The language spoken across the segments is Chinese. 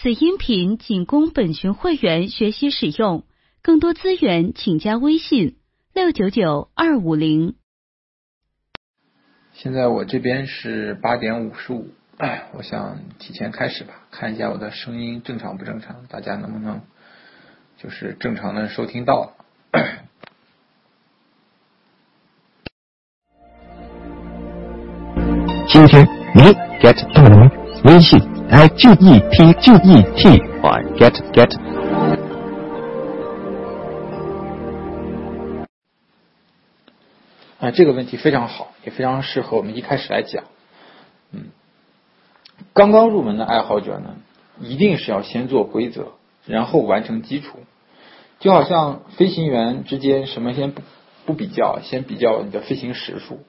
此音频仅供本群会员学习使用，更多资源请加微信六九九二五零。现在我这边是八点五十五，哎，我想提前开始吧，看一下我的声音正常不正常，大家能不能就是正常的收听到。今天你 get 到了吗？微信 i g e t g e t 或 get get。啊，这个问题非常好，也非常适合我们一开始来讲。嗯，刚刚入门的爱好者呢，一定是要先做规则，然后完成基础。就好像飞行员之间，什么先不不比较，先比较你的飞行时数。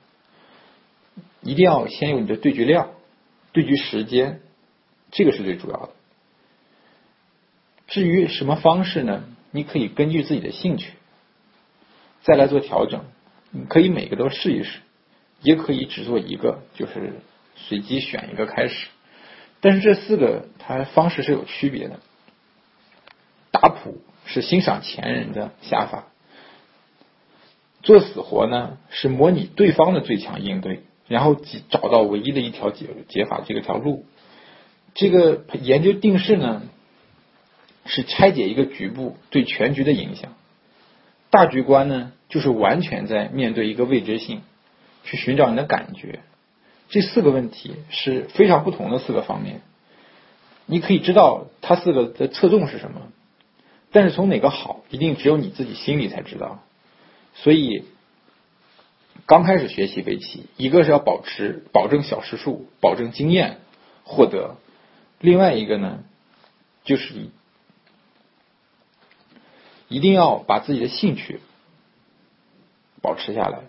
一定要先有你的对局量、对局时间，这个是最主要的。至于什么方式呢？你可以根据自己的兴趣再来做调整。你可以每个都试一试，也可以只做一个，就是随机选一个开始。但是这四个它方式是有区别的。打谱是欣赏前人的下法，做死活呢是模拟对方的最强应对。然后找到唯一的一条解解法这个条路，这个研究定式呢，是拆解一个局部对全局的影响。大局观呢，就是完全在面对一个未知性，去寻找你的感觉。这四个问题是非常不同的四个方面，你可以知道它四个的侧重是什么，但是从哪个好，一定只有你自己心里才知道。所以。刚开始学习围棋，一个是要保持保证小时数，保证经验获得；另外一个呢，就是一定要把自己的兴趣保持下来。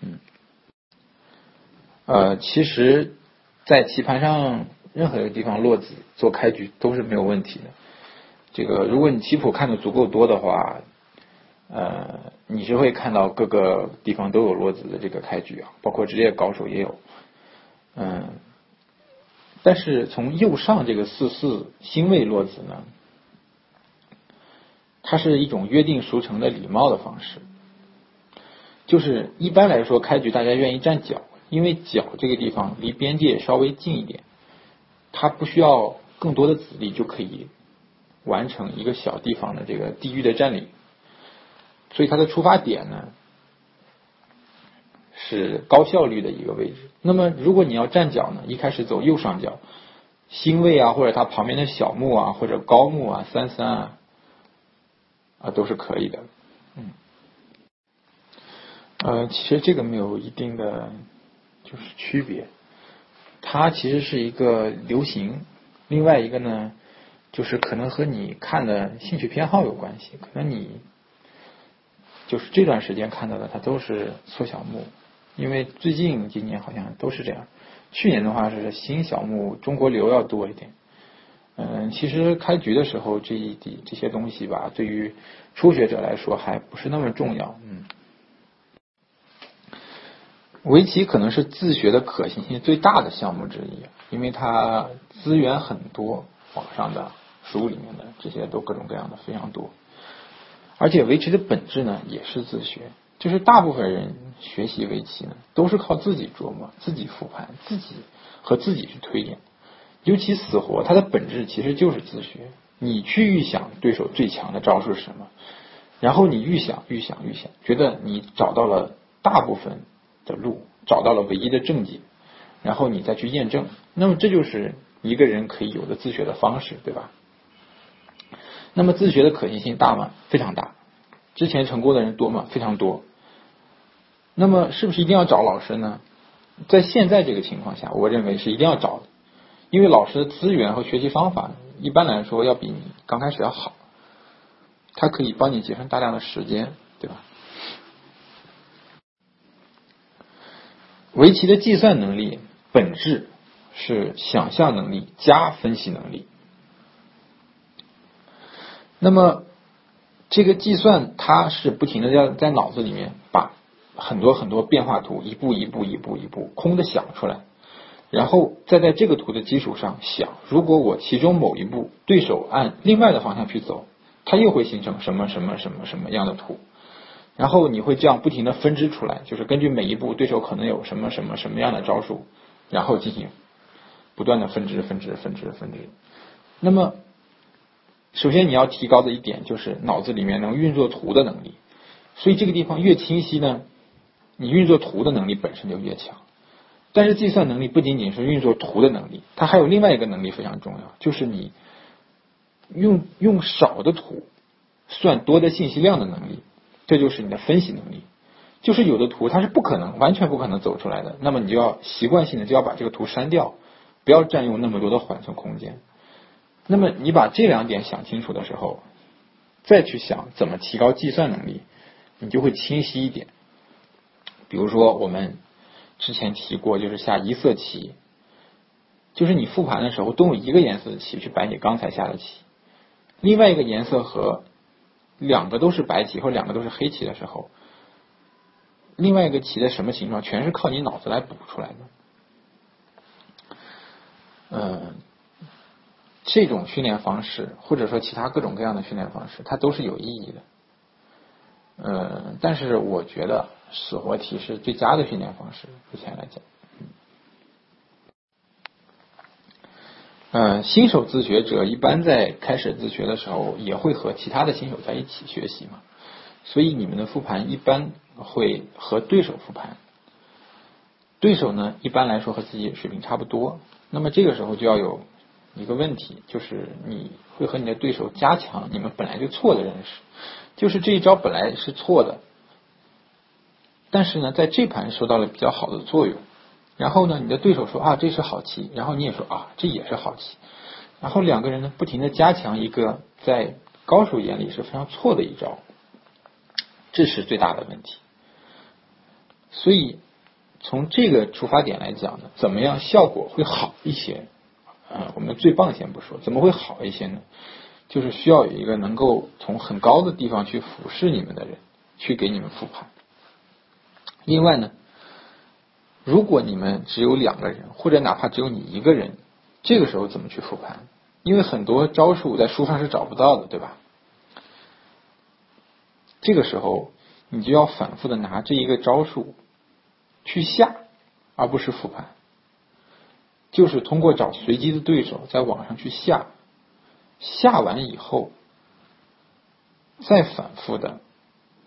嗯，呃，其实，在棋盘上任何一个地方落子做开局都是没有问题的。这个，如果你棋谱看的足够多的话。呃，你是会看到各个地方都有落子的这个开局啊，包括职业高手也有。嗯，但是从右上这个四四星位落子呢，它是一种约定俗成的礼貌的方式，就是一般来说开局大家愿意站角，因为角这个地方离边界稍微近一点，它不需要更多的子力就可以完成一个小地方的这个地域的占领。所以它的出发点呢是高效率的一个位置。那么如果你要站脚呢，一开始走右上角，星位啊，或者它旁边的小木啊，或者高木啊，三三啊，啊都是可以的。嗯，呃，其实这个没有一定的就是区别，它其实是一个流行。另外一个呢，就是可能和你看的兴趣偏好有关系，可能你。就是这段时间看到的，它都是缩小目，因为最近今年好像都是这样。去年的话是新小目，中国流要多一点。嗯，其实开局的时候这一滴这些东西吧，对于初学者来说还不是那么重要。嗯，围棋可能是自学的可行性最大的项目之一，因为它资源很多，网上的书里面的这些都各种各样的非常多。而且围棋的本质呢，也是自学，就是大部分人学习围棋呢，都是靠自己琢磨、自己复盘、自己和自己去推演。尤其死活，它的本质其实就是自学。你去预想对手最强的招数是什么，然后你预想、预想、预想，觉得你找到了大部分的路，找到了唯一的正解，然后你再去验证。那么这就是一个人可以有的自学的方式，对吧？那么自学的可行性大吗？非常大。之前成功的人多吗？非常多。那么是不是一定要找老师呢？在现在这个情况下，我认为是一定要找的，因为老师的资源和学习方法一般来说要比你刚开始要好，它可以帮你节省大量的时间，对吧？围棋的计算能力本质是想象能力加分析能力。那么，这个计算它是不停的在在脑子里面把很多很多变化图一步一步一步一步空的想出来，然后再在这个图的基础上想，如果我其中某一步对手按另外的方向去走，它又会形成什么什么什么什么样的图？然后你会这样不停的分支出来，就是根据每一步对手可能有什么什么什么样的招数，然后进行不断的分支、分支、分支、分支。那么，首先你要提高的一点就是脑子里面能运作图的能力。所以这个地方越清晰呢，你运作图的能力本身就越强。但是计算能力不仅仅是运作图的能力，它还有另外一个能力非常重要，就是你用用少的图算多的信息量的能力。这就是你的分析能力，就是有的图它是不可能完全不可能走出来的，那么你就要习惯性的就要把这个图删掉，不要占用那么多的缓存空间。那么你把这两点想清楚的时候，再去想怎么提高计算能力，你就会清晰一点。比如说我们之前提过，就是下一色棋，就是你复盘的时候都用一个颜色的棋去摆你刚才下的棋，另外一个颜色和。两个都是白棋或两个都是黑棋的时候，另外一个棋的什么形状，全是靠你脑子来补出来的。嗯，这种训练方式，或者说其他各种各样的训练方式，它都是有意义的。嗯，但是我觉得死活题是最佳的训练方式，目前来讲。嗯，新手自学者一般在开始自学的时候，也会和其他的新手在一起学习嘛。所以你们的复盘一般会和对手复盘，对手呢一般来说和自己水平差不多。那么这个时候就要有一个问题，就是你会和你的对手加强你们本来就错的认识，就是这一招本来是错的，但是呢在这盘收到了比较好的作用。然后呢，你的对手说啊这是好棋，然后你也说啊这也是好棋，然后两个人呢不停的加强一个在高手眼里是非常错的一招，这是最大的问题。所以从这个出发点来讲呢，怎么样效果会好一些？啊，我们最棒先不说，怎么会好一些呢？就是需要有一个能够从很高的地方去俯视你们的人，去给你们复盘。另外呢。如果你们只有两个人，或者哪怕只有你一个人，这个时候怎么去复盘？因为很多招数在书上是找不到的，对吧？这个时候你就要反复的拿这一个招数去下，而不是复盘，就是通过找随机的对手在网上去下，下完以后再反复的、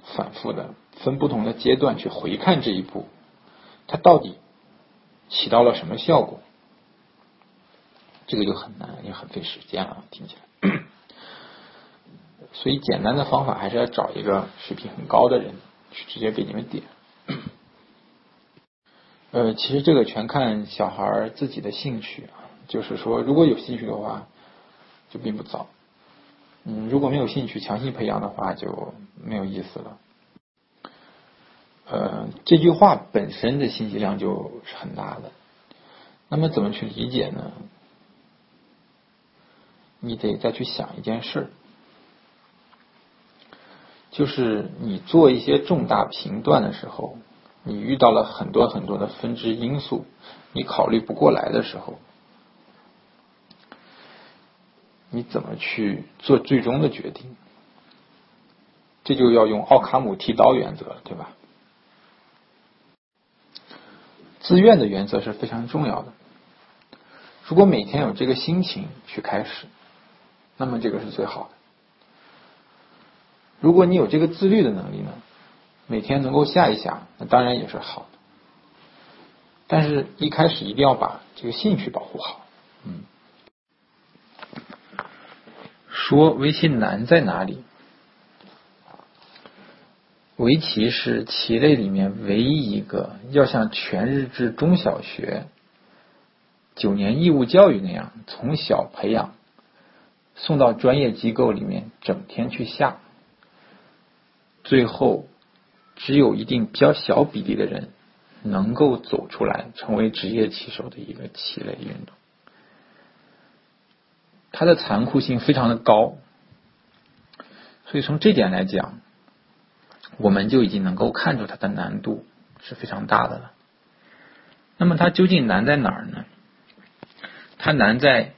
反复的分不同的阶段去回看这一步。它到底起到了什么效果？这个就很难，也很费时间了，听起来。所以简单的方法还是要找一个水平很高的人去直接给你们点。呃，其实这个全看小孩自己的兴趣啊，就是说如果有兴趣的话，就并不早。嗯，如果没有兴趣，强行培养的话就没有意思了。呃，这句话本身的信息量就是很大的。那么怎么去理解呢？你得再去想一件事，就是你做一些重大评断的时候，你遇到了很多很多的分支因素，你考虑不过来的时候，你怎么去做最终的决定？这就要用奥卡姆剃刀原则，对吧？自愿的原则是非常重要的。如果每天有这个心情去开始，那么这个是最好的。如果你有这个自律的能力呢，每天能够下一下，那当然也是好的。但是一开始一定要把这个兴趣保护好。嗯，说围棋难在哪里？围棋是棋类里面唯一一个要像全日制中小学九年义务教育那样从小培养，送到专业机构里面整天去下，最后只有一定比较小比例的人能够走出来成为职业棋手的一个棋类运动，它的残酷性非常的高，所以从这点来讲。我们就已经能够看出它的难度是非常大的了。那么它究竟难在哪儿呢？它难在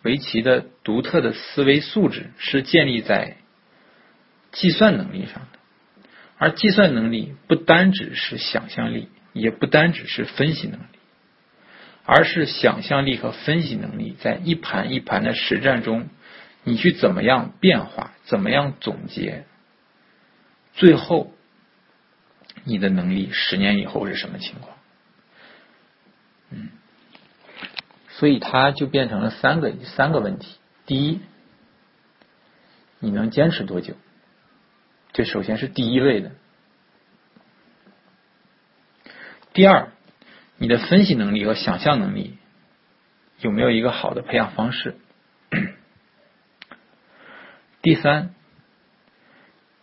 围棋的独特的思维素质是建立在计算能力上的，而计算能力不单只是想象力，也不单只是分析能力，而是想象力和分析能力在一盘一盘的实战中，你去怎么样变化，怎么样总结，最后你的能力十年以后是什么情况？嗯，所以它就变成了三个三个问题：第一，你能坚持多久？这首先是第一位的。第二，你的分析能力和想象能力有没有一个好的培养方式？第三，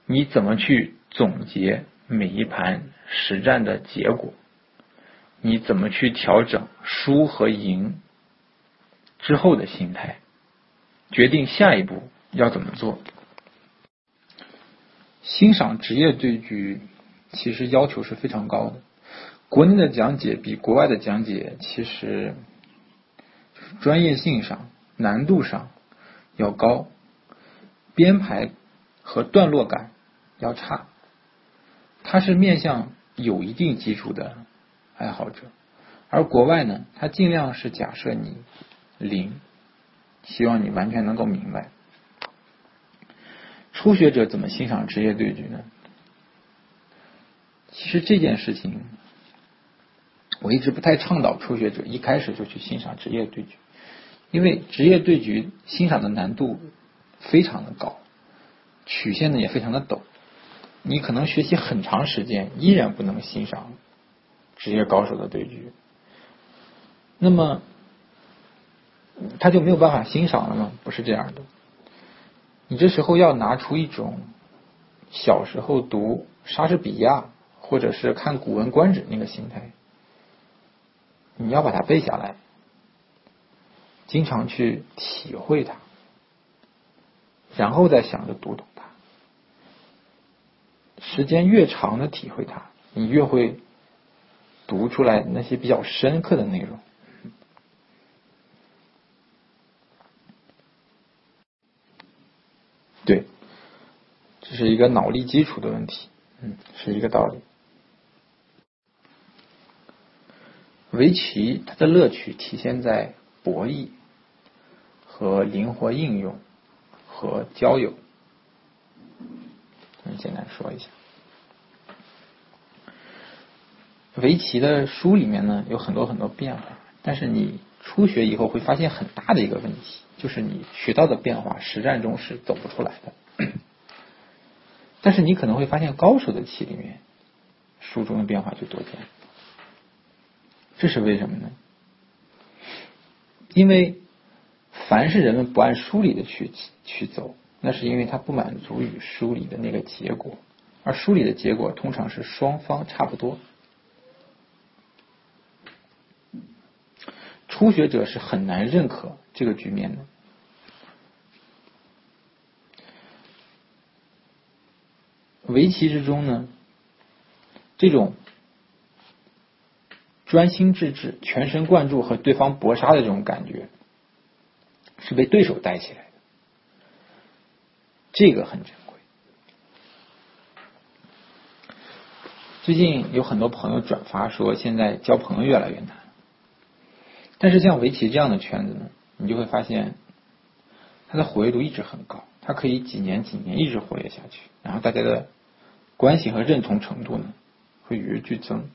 你怎么去总结每一盘实战的结果？你怎么去调整输和赢之后的心态，决定下一步要怎么做？欣赏职业对局其实要求是非常高的，国内的讲解比国外的讲解其实专业性上、难度上要高，编排和段落感要差，它是面向有一定基础的。爱好者，而国外呢，他尽量是假设你零，希望你完全能够明白。初学者怎么欣赏职业对局呢？其实这件事情，我一直不太倡导初学者一开始就去欣赏职业对局，因为职业对局欣赏的难度非常的高，曲线呢也非常的陡，你可能学习很长时间依然不能欣赏。职业高手的对局，那么他就没有办法欣赏了吗？不是这样的。你这时候要拿出一种小时候读莎士比亚或者是看《古文观止》那个心态，你要把它背下来，经常去体会它，然后再想着读懂它。时间越长的体会它，你越会。读出来那些比较深刻的内容，对，这是一个脑力基础的问题，嗯，是一个道理。围棋它的乐趣体现在博弈和灵活应用和交友，我们简单说一下。围棋的书里面呢有很多很多变化，但是你初学以后会发现很大的一个问题，就是你学到的变化实战中是走不出来的。但是你可能会发现高手的棋里面，书中的变化就多见。这是为什么呢？因为凡是人们不按书里的去去走，那是因为他不满足于书里的那个结果，而书里的结果通常是双方差不多。初学者是很难认可这个局面的。围棋之中呢，这种专心致志、全神贯注和对方搏杀的这种感觉，是被对手带起来的，这个很珍贵。最近有很多朋友转发说，现在交朋友越来越难。但是像围棋这样的圈子呢，你就会发现，它的活跃度一直很高，它可以几年几年一直活跃下去，然后大家的关系和认同程度呢，会与日俱增，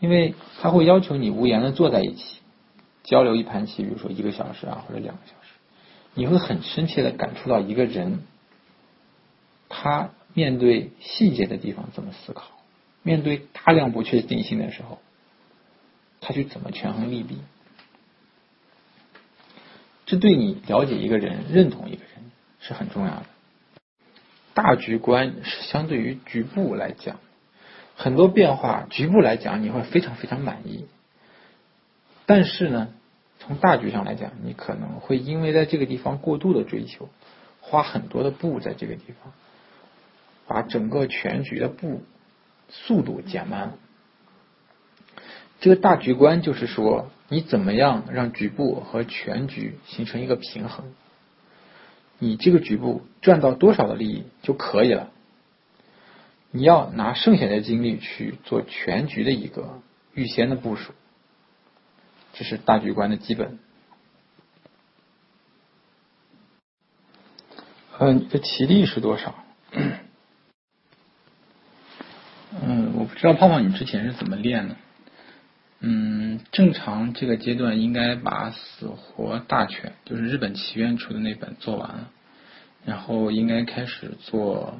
因为他会要求你无言的坐在一起，交流一盘棋，比如说一个小时啊或者两个小时，你会很深切的感触到一个人，他面对细节的地方怎么思考，面对大量不确定性的时候。他去怎么权衡利弊？这对你了解一个人、认同一个人是很重要的。大局观是相对于局部来讲，很多变化局部来讲你会非常非常满意，但是呢，从大局上来讲，你可能会因为在这个地方过度的追求，花很多的步在这个地方，把整个全局的步速度减慢。这个大局观就是说，你怎么样让局部和全局形成一个平衡？你这个局部赚到多少的利益就可以了。你要拿剩下的精力去做全局的一个预先的部署，这是大局观的基本。呃，你的体力是多少？嗯，我不知道胖胖你之前是怎么练的。嗯，正常这个阶段应该把死活大全，就是日本棋院出的那本做完了，然后应该开始做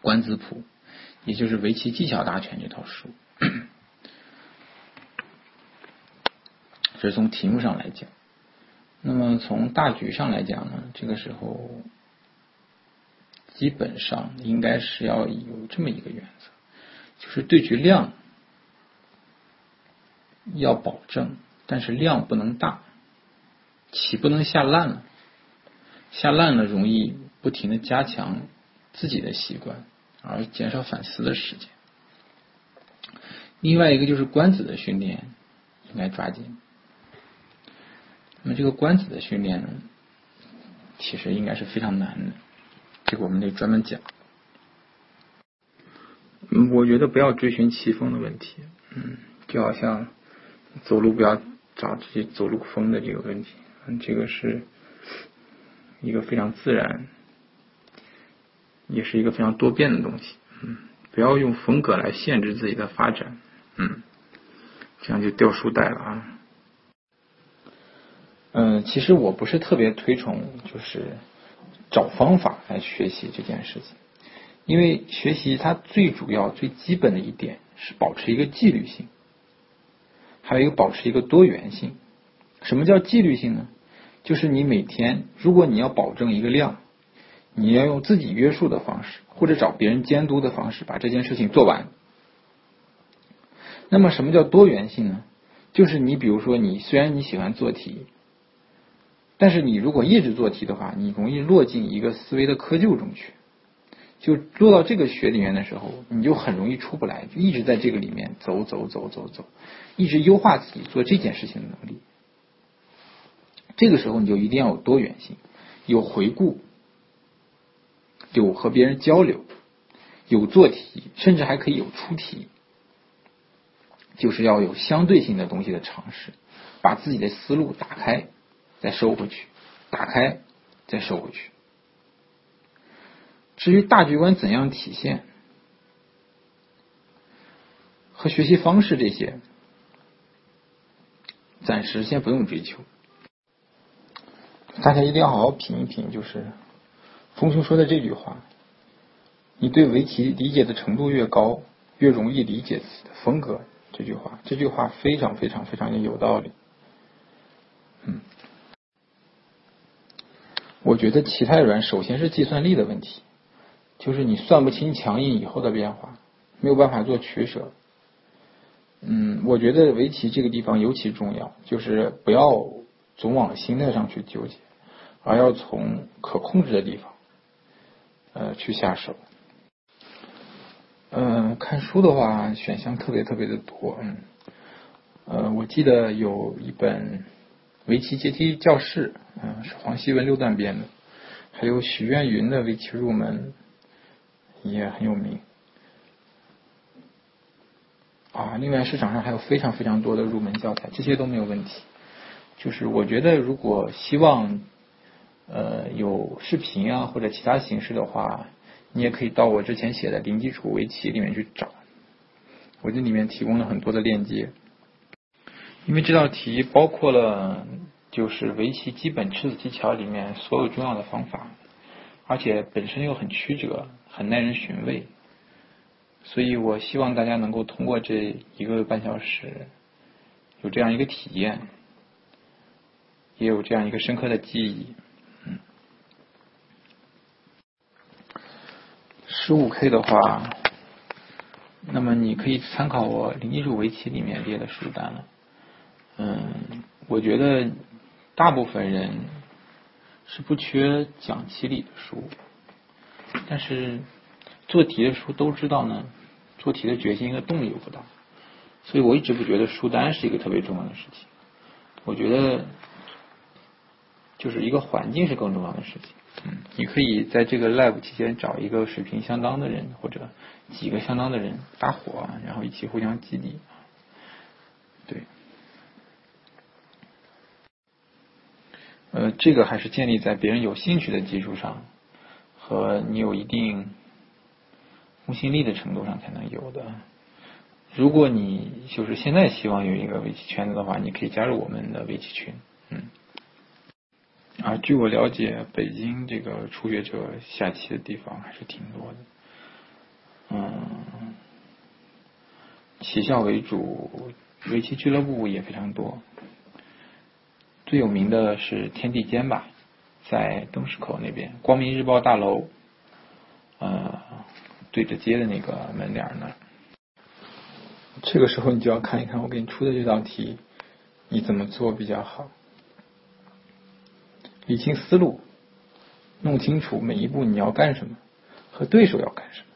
官子谱，也就是围棋技巧大全这套书。这是从题目上来讲。那么从大局上来讲呢，这个时候基本上应该是要有这么一个原则，就是对局量。要保证，但是量不能大，棋不能下烂了，下烂了容易不停的加强自己的习惯，而减少反思的时间。另外一个就是官子的训练应该抓紧。那么这个官子的训练呢，其实应该是非常难的，这个我们得专门讲。我觉得不要追寻棋风的问题，嗯，就好像。走路不要找自己走路风的这个问题，嗯，这个是一个非常自然，也是一个非常多变的东西，嗯，不要用风格来限制自己的发展，嗯，这样就掉书袋了啊。嗯，其实我不是特别推崇就是找方法来学习这件事情，因为学习它最主要最基本的一点是保持一个纪律性。还有一个保持一个多元性，什么叫纪律性呢？就是你每天，如果你要保证一个量，你要用自己约束的方式，或者找别人监督的方式把这件事情做完。那么什么叫多元性呢？就是你比如说，你虽然你喜欢做题，但是你如果一直做题的话，你容易落进一个思维的窠臼中去。就落到这个学里面的时候，你就很容易出不来，就一直在这个里面走走走走走，一直优化自己做这件事情的能力。这个时候你就一定要有多元性，有回顾，有和别人交流，有做题，甚至还可以有出题，就是要有相对性的东西的尝试，把自己的思路打开，再收回去，打开，再收回去。至于大局观怎样体现，和学习方式这些，暂时先不用追求。大家一定要好好品一品，就是风兄说的这句话：你对围棋理解的程度越高，越容易理解自己的风格。这句话，这句话非常非常非常的有道理。嗯，我觉得棋太软，首先是计算力的问题。就是你算不清强硬以后的变化，没有办法做取舍。嗯，我觉得围棋这个地方尤其重要，就是不要总往心态上去纠结，而要从可控制的地方，呃，去下手。嗯，看书的话选项特别特别的多，嗯，呃，我记得有一本《围棋阶梯教室》，嗯，是黄希文六段编的，还有许愿云的《围棋入门》。也很有名啊！另外，市场上还有非常非常多的入门教材，这些都没有问题。就是我觉得，如果希望呃有视频啊或者其他形式的话，你也可以到我之前写的零基础围棋里面去找，我这里面提供了很多的链接。因为这道题包括了就是围棋基本吃子技巧里面所有重要的方法，而且本身又很曲折。很耐人寻味，所以我希望大家能够通过这一个半小时，有这样一个体验，也有这样一个深刻的记忆。嗯，十五 K 的话，那么你可以参考我零基础围棋里面列的书单了。嗯，我觉得大部分人是不缺讲棋理的书。但是做题的书都知道呢，做题的决心和动力又不大。所以我一直不觉得书单是一个特别重要的事情。我觉得就是一个环境是更重要的事情。嗯，你可以在这个 live 期间找一个水平相当的人，或者几个相当的人搭伙，然后一起互相激励。对，呃，这个还是建立在别人有兴趣的基础上，和你有一定公信力的程度上才能有的。如果你就是现在希望有一个围棋圈子的话，你可以加入我们的围棋群。嗯。啊，据我了解，北京这个初学者下棋的地方还是挺多的。嗯，棋校为主，围棋俱乐部也非常多。最有名的是天地间吧，在东市口那边，光明日报大楼，呃，对着街的那个门脸那儿。这个时候你就要看一看我给你出的这道题，你怎么做比较好。理清思路，弄清楚每一步你要干什么，和对手要干什么，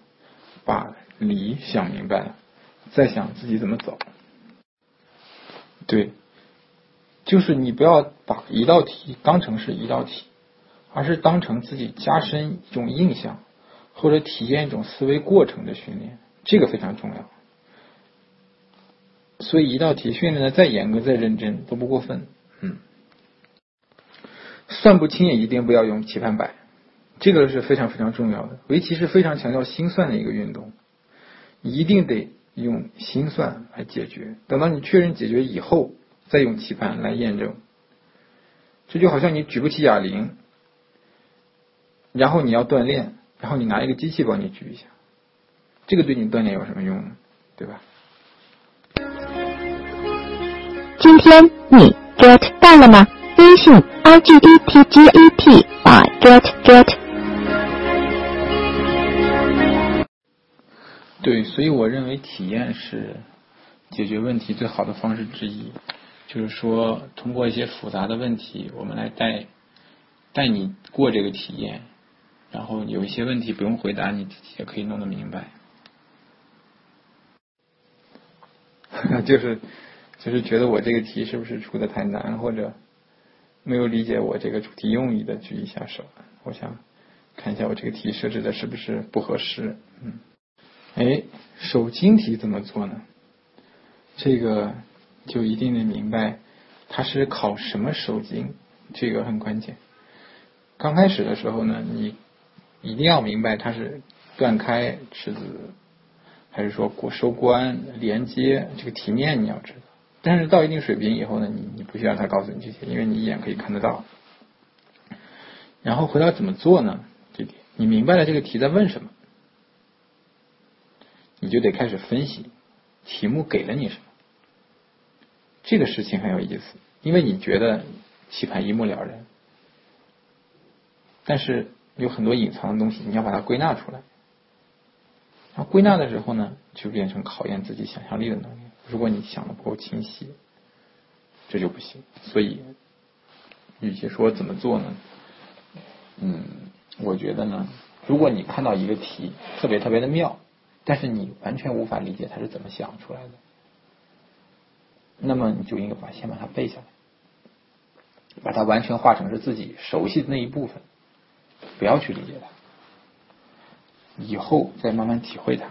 把理想明白了，再想自己怎么走。对，就是你不要把一道题当成是一道题，而是当成自己加深一种印象，或者体验一种思维过程的训练，这个非常重要。所以一道题训练的再严格、再认真都不过分。嗯。算不清也一定不要用棋盘摆，这个是非常非常重要的。围棋是非常强调心算的一个运动，一定得用心算来解决。等到你确认解决以后，再用棋盘来验证。这就好像你举不起哑铃，然后你要锻炼，然后你拿一个机器帮你举一下，这个对你锻炼有什么用呢？对吧？今天你 get 到了吗？微信 i g e t g e t by get get。对，所以我认为体验是解决问题最好的方式之一。就是说，通过一些复杂的问题，我们来带带你过这个体验，然后有一些问题不用回答，你自己也可以弄得明白。就是就是觉得我这个题是不是出的太难，或者？没有理解我这个主题用意的举一下手，我想看一下我这个题设置的是不是不合适。嗯，哎，手筋题怎么做呢？这个就一定得明白它是考什么手筋，这个很关键。刚开始的时候呢，你一定要明白它是断开尺子，还是说过收官连接，这个题面你要知道。但是到一定水平以后呢，你你不需要他告诉你这些，因为你一眼可以看得到。然后回到怎么做呢？这点你明白了这个题在问什么，你就得开始分析题目给了你什么。这个事情很有意思，因为你觉得棋盘一目了然，但是有很多隐藏的东西，你要把它归纳出来。然后归纳的时候呢，就变成考验自己想象力的能力。如果你想的不够清晰，这就不行。所以，与其说怎么做呢？嗯，我觉得呢，如果你看到一个题特别特别的妙，但是你完全无法理解它是怎么想出来的，那么你就应该把先把它背下来，把它完全化成是自己熟悉的那一部分，不要去理解它，以后再慢慢体会它，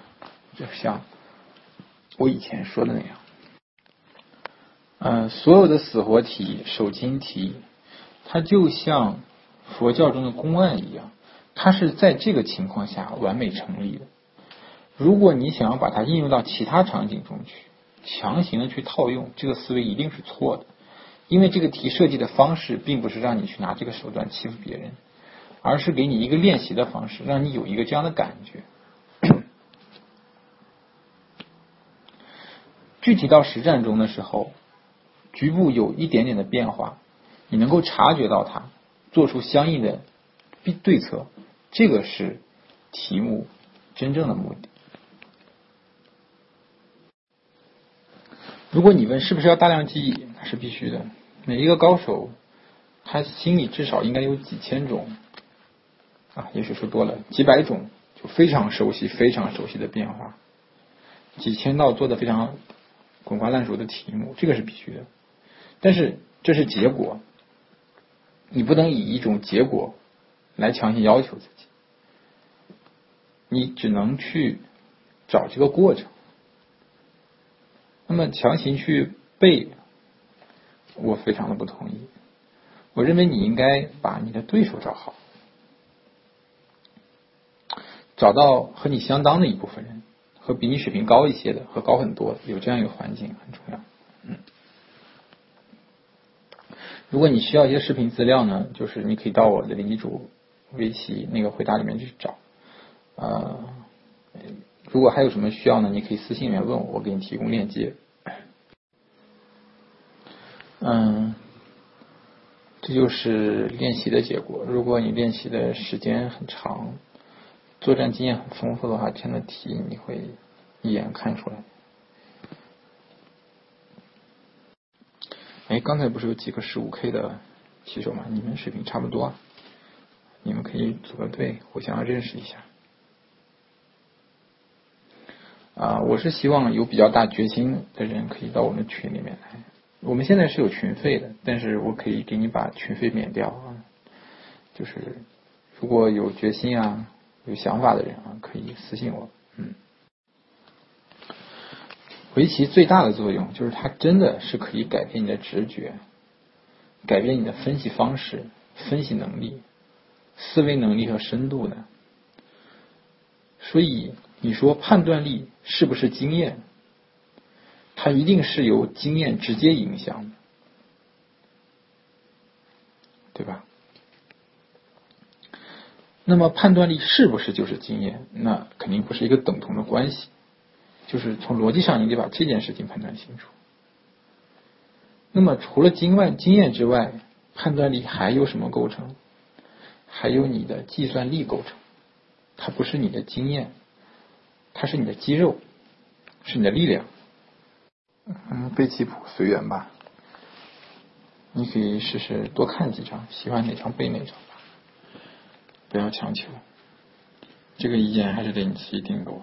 就像。我以前说的那样，嗯，所有的死活题、手筋题，它就像佛教中的公案一样，它是在这个情况下完美成立的。如果你想要把它应用到其他场景中去，强行的去套用，这个思维一定是错的。因为这个题设计的方式，并不是让你去拿这个手段欺负别人，而是给你一个练习的方式，让你有一个这样的感觉。具体到实战中的时候，局部有一点点的变化，你能够察觉到它，做出相应的对对策，这个是题目真正的目的。如果你问是不是要大量记忆，那是必须的。每一个高手，他心里至少应该有几千种，也许说多了，几百种，就非常熟悉、非常熟悉的变化，几千道做的非常。滚瓜烂熟的题目，这个是必须的。但是这是结果，你不能以一种结果来强行要求自己，你只能去找这个过程。那么强行去背，我非常的不同意。我认为你应该把你的对手找好，找到和你相当的一部分人，和比你水平高一些的，和高很多，有这样一个环境很重要。嗯，如果你需要一些视频资料呢，就是你可以到我的领主围棋那个回答里面去找。呃，如果还有什么需要呢，你可以私信里面问我，我给你提供链接。嗯。这就是练习的结果。如果你练习的时间很长，作战经验很丰富的话，这样的题你会一眼看出来。哎，刚才不是有几个十五 K 的棋手吗？你们水平差不多，你们可以组个队，互相认识一下。啊，我是希望有比较大决心的人可以到我们群里面来。我们现在是有群费的，但是我可以给你把群费免掉啊。就是如果有决心啊、有想法的人啊，可以私信我。嗯，围棋最大的作用就是它真的是可以改变你的直觉，改变你的分析方式、分析能力、思维能力和深度的。所以你说判断力是不是经验？它一定是由经验直接影响的，对吧？那么判断力是不是就是经验？那肯定不是一个等同的关系。就是从逻辑上，你得把这件事情判断清楚。那么除了经外经验之外，判断力还有什么构成？还有你的计算力构成。它不是你的经验，它是你的肌肉，是你的力量。嗯，背棋谱随缘吧，你可以试试多看几张，喜欢哪张背哪张，不要强求，这个意见还是得你自己定夺。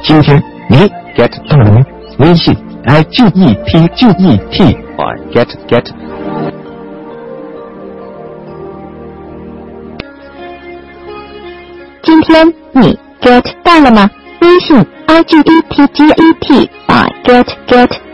今天你 get 到了吗？微信 i g e t g e t y get get。今天你 get 到了吗？微信 i g e t g e t y get get。